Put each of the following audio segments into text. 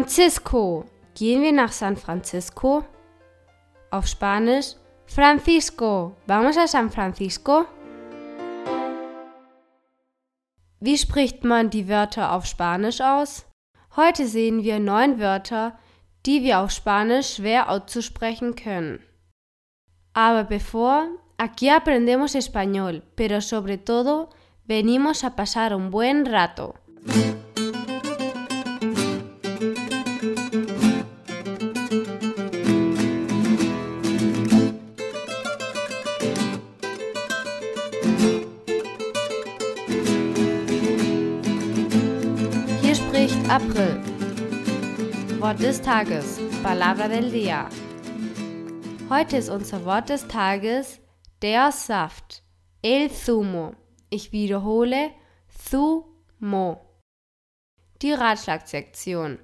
Francisco. Gehen wir nach San Francisco? Auf Spanisch Francisco. Vamos a San Francisco? Wie spricht man die Wörter auf Spanisch aus? Heute sehen wir neun Wörter, die wir auf Spanisch schwer auszusprechen können. Aber bevor, aquí aprendemos español, pero sobre todo venimos a pasar un buen rato. April. Wort des Tages, Palabra del Día. Heute ist unser Wort des Tages der Saft, el zumo. Ich wiederhole, zumo. Die Ratschlagsektion,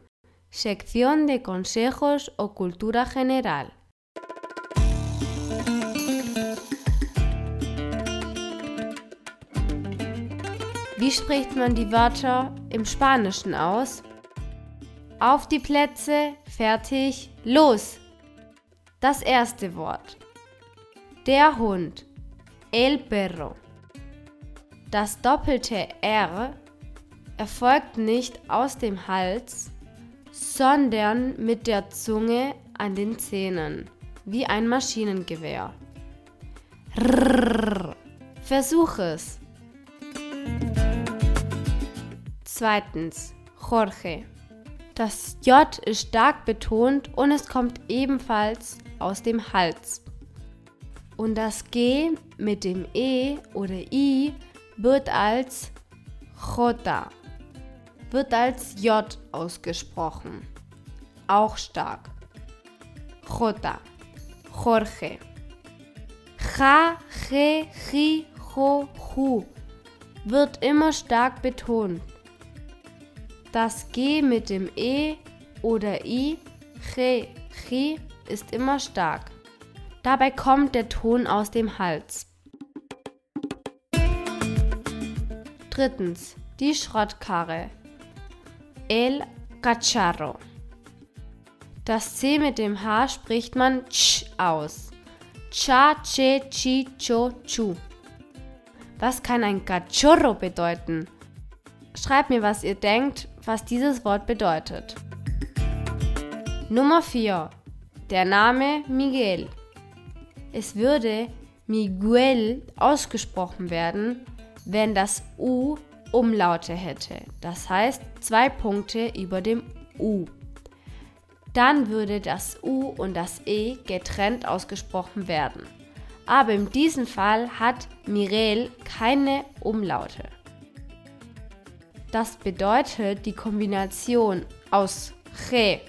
Sección de Consejos o Cultura General. Wie spricht man die Wörter im Spanischen aus? Auf die Plätze, fertig, los! Das erste Wort. Der Hund, el perro. Das doppelte R erfolgt nicht aus dem Hals, sondern mit der Zunge an den Zähnen, wie ein Maschinengewehr. Rrrr. Versuch es. Zweitens, Jorge. Das J ist stark betont und es kommt ebenfalls aus dem Hals. Und das G mit dem E oder I wird als J, wird als J ausgesprochen. Auch stark. J, Jorge. J, G, J, Jo, Ju wird immer stark betont. Das G mit dem E oder I, Che, Chi, ist immer stark. Dabei kommt der Ton aus dem Hals. Drittens, die Schrottkarre. El cacharro. Das C mit dem H spricht man ch aus. Cha, che, chi, cho, chu. Was kann ein cachorro bedeuten? Schreibt mir, was ihr denkt, was dieses Wort bedeutet. Nummer 4. Der Name Miguel. Es würde Miguel ausgesprochen werden, wenn das U Umlaute hätte. Das heißt zwei Punkte über dem U. Dann würde das U und das E getrennt ausgesprochen werden. Aber in diesem Fall hat Mirel keine Umlaute. Das bedeutet die Kombination aus G,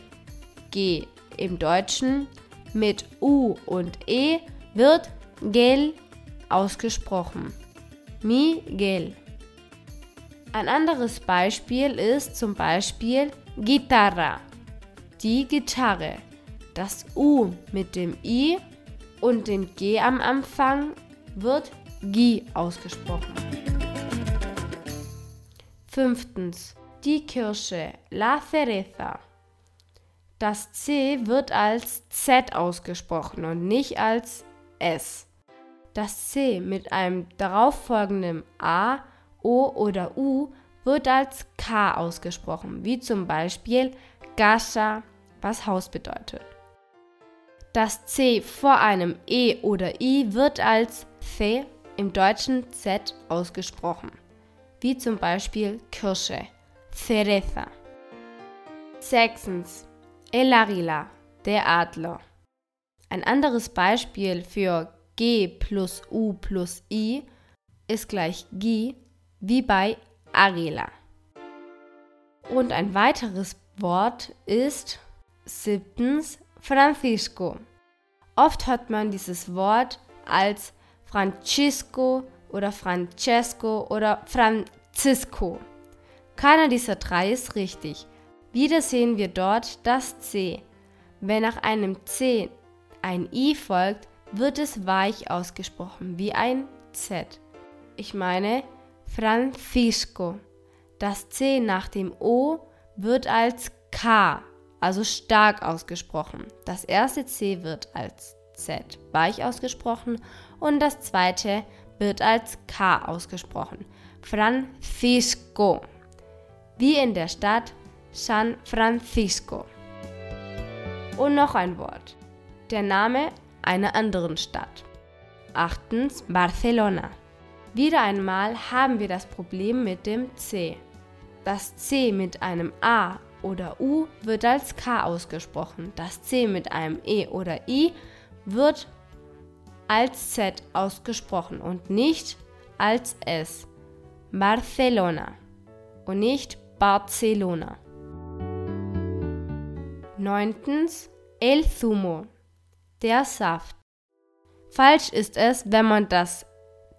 G im Deutschen mit U und E wird Gel ausgesprochen. Miguel. Ein anderes Beispiel ist zum Beispiel Gitarra. Die Gitarre. Das U mit dem I und dem G am Anfang wird Gi ausgesprochen. Fünftens. Die Kirsche. La cereza. Das C wird als Z ausgesprochen und nicht als S. Das C mit einem darauffolgenden A, O oder U wird als K ausgesprochen, wie zum Beispiel Casa, was Haus bedeutet. Das C vor einem E oder I wird als C im Deutschen Z ausgesprochen, wie zum Beispiel Kirsche, Cereza. Sechstens, El Águila, der Adler. Ein anderes Beispiel für G plus U plus I ist gleich Gi, wie bei Águila. Und ein weiteres Wort ist siebtens Francisco. Oft hört man dieses Wort als Francisco oder Francesco oder Francisco. Keiner dieser drei ist richtig. Wieder sehen wir dort das C. Wenn nach einem C ein I folgt, wird es weich ausgesprochen, wie ein Z. Ich meine Francisco. Das C nach dem O wird als K also stark ausgesprochen. Das erste C wird als Z weich ausgesprochen und das zweite wird als K ausgesprochen. Francisco. Wie in der Stadt San Francisco. Und noch ein Wort. Der Name einer anderen Stadt. Achtens Barcelona. Wieder einmal haben wir das Problem mit dem C. Das C mit einem A oder U wird als K ausgesprochen. Das C mit einem E oder I wird als Z ausgesprochen und nicht als S. Barcelona und nicht Barcelona. Neuntens El Zumo, der Saft. Falsch ist es, wenn man das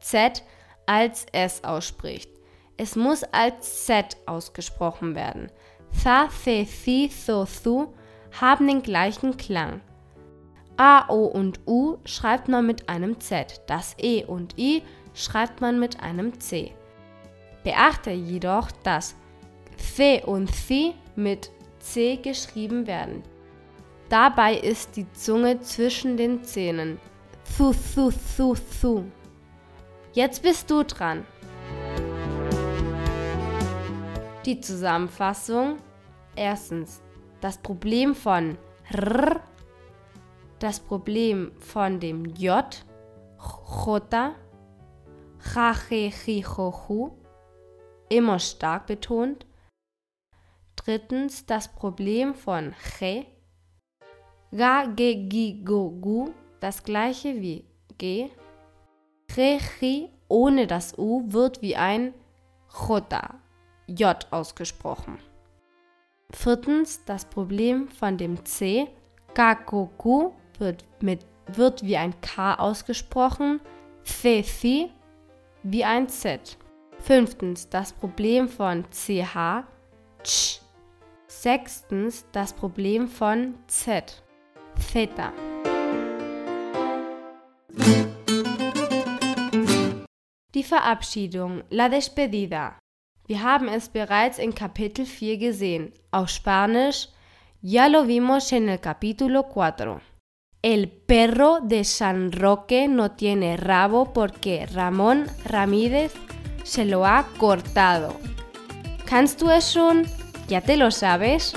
Z als S ausspricht. Es muss als Z ausgesprochen werden. Tha, the, thi, so, thu haben den gleichen Klang. A, O und U schreibt man mit einem Z. Das E und I schreibt man mit einem C. Beachte jedoch, dass The und Thi mit C geschrieben werden. Dabei ist die Zunge zwischen den Zähnen. Thu, thu, thu, thu. Jetzt bist du dran. Die Zusammenfassung. Erstens, das Problem von R, das Problem von dem J, J, Hu, immer stark betont. Drittens, das Problem von Che, Ga, Ge, Gi, Go, Gu, das gleiche wie G. Re, Chi ohne das U wird wie ein J, J ausgesprochen. Viertens, das Problem von dem C. Gakoku wird, mit, wird wie ein K ausgesprochen, Fefi wie ein Z. Fünftens, das Problem von CH. Ch. Sechstens, das Problem von Z. Theta. Die Verabschiedung, la despedida. Wir haben es bereits in Kapitel 4 gesehen, auf Spanisch ya lo vimos en el capítulo 4. El perro de San Roque no tiene rabo porque Ramón Ramírez se lo ha cortado. ¿Kannst du es schon? ¿Ya te lo sabes?